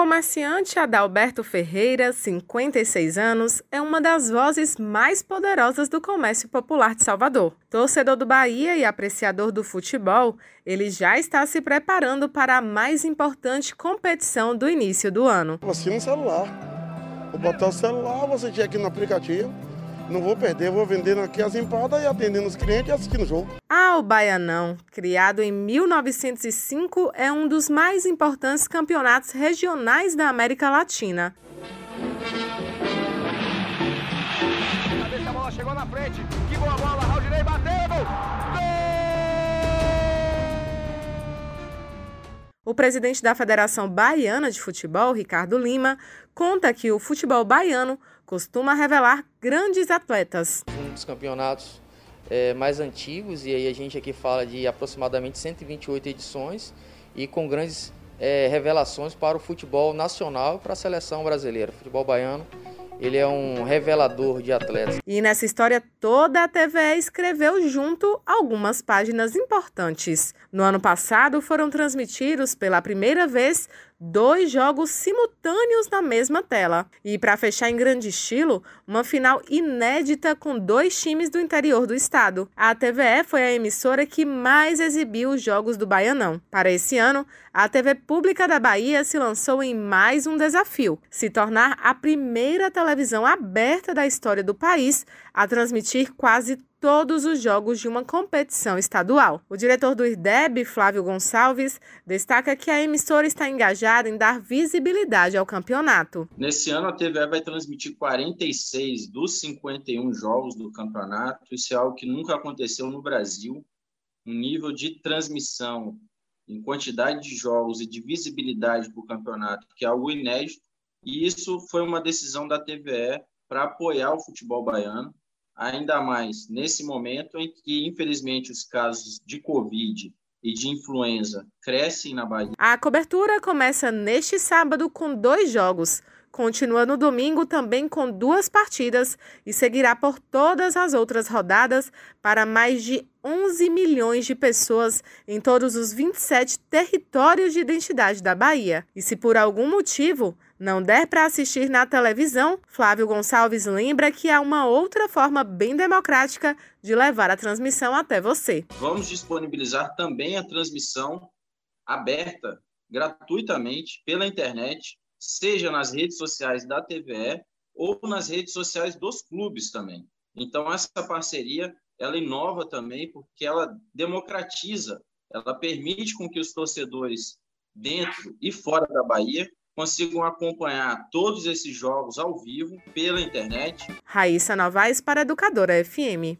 comerciante Adalberto Ferreira, 56 anos, é uma das vozes mais poderosas do comércio popular de Salvador. Torcedor do Bahia e apreciador do futebol, ele já está se preparando para a mais importante competição do início do ano. Assina no celular. Vou botar o celular, você tinha aqui no aplicativo não vou perder, vou vendendo aqui as empadas e atendendo os clientes e assistindo o jogo. Ah, o Baianão, criado em 1905, é um dos mais importantes campeonatos regionais da América Latina. A bola chegou na frente, que boa bola, bateu! O presidente da Federação Baiana de Futebol, Ricardo Lima, conta que o futebol baiano costuma revelar grandes atletas. Um dos campeonatos é, mais antigos, e aí a gente aqui fala de aproximadamente 128 edições, e com grandes é, revelações para o futebol nacional e para a seleção brasileira. O futebol baiano ele é um revelador de atletas. E nessa história toda, a TVE escreveu junto algumas páginas importantes. No ano passado, foram transmitidos pela primeira vez dois jogos simultâneos na mesma tela. E para fechar em grande estilo, uma final inédita com dois times do interior do estado. A TVE foi a emissora que mais exibiu os jogos do Baianão. Para esse ano, a TV Pública da Bahia se lançou em mais um desafio: se tornar a primeira televisão aberta da história do país a transmitir quase todos os jogos de uma competição estadual. O diretor do IRDEB, Flávio Gonçalves, destaca que a emissora está engajada em dar visibilidade ao campeonato. Nesse ano, a TVE vai transmitir 46 dos 51 jogos do campeonato. Isso é algo que nunca aconteceu no Brasil. Um nível de transmissão em quantidade de jogos e de visibilidade para o campeonato, que é algo inédito. E isso foi uma decisão da TVE para apoiar o futebol baiano ainda mais nesse momento em que, infelizmente, os casos de Covid e de influenza crescem na Bahia. A cobertura começa neste sábado com dois jogos. Continua no domingo também com duas partidas e seguirá por todas as outras rodadas para mais de 11 milhões de pessoas em todos os 27 territórios de identidade da Bahia. E se por algum motivo não der para assistir na televisão, Flávio Gonçalves lembra que há uma outra forma bem democrática de levar a transmissão até você. Vamos disponibilizar também a transmissão aberta gratuitamente pela internet seja nas redes sociais da TVE ou nas redes sociais dos clubes também. Então essa parceria ela inova também porque ela democratiza, ela permite com que os torcedores dentro e fora da Bahia consigam acompanhar todos esses jogos ao vivo pela internet. Raíssa Novaes para Educadora FM.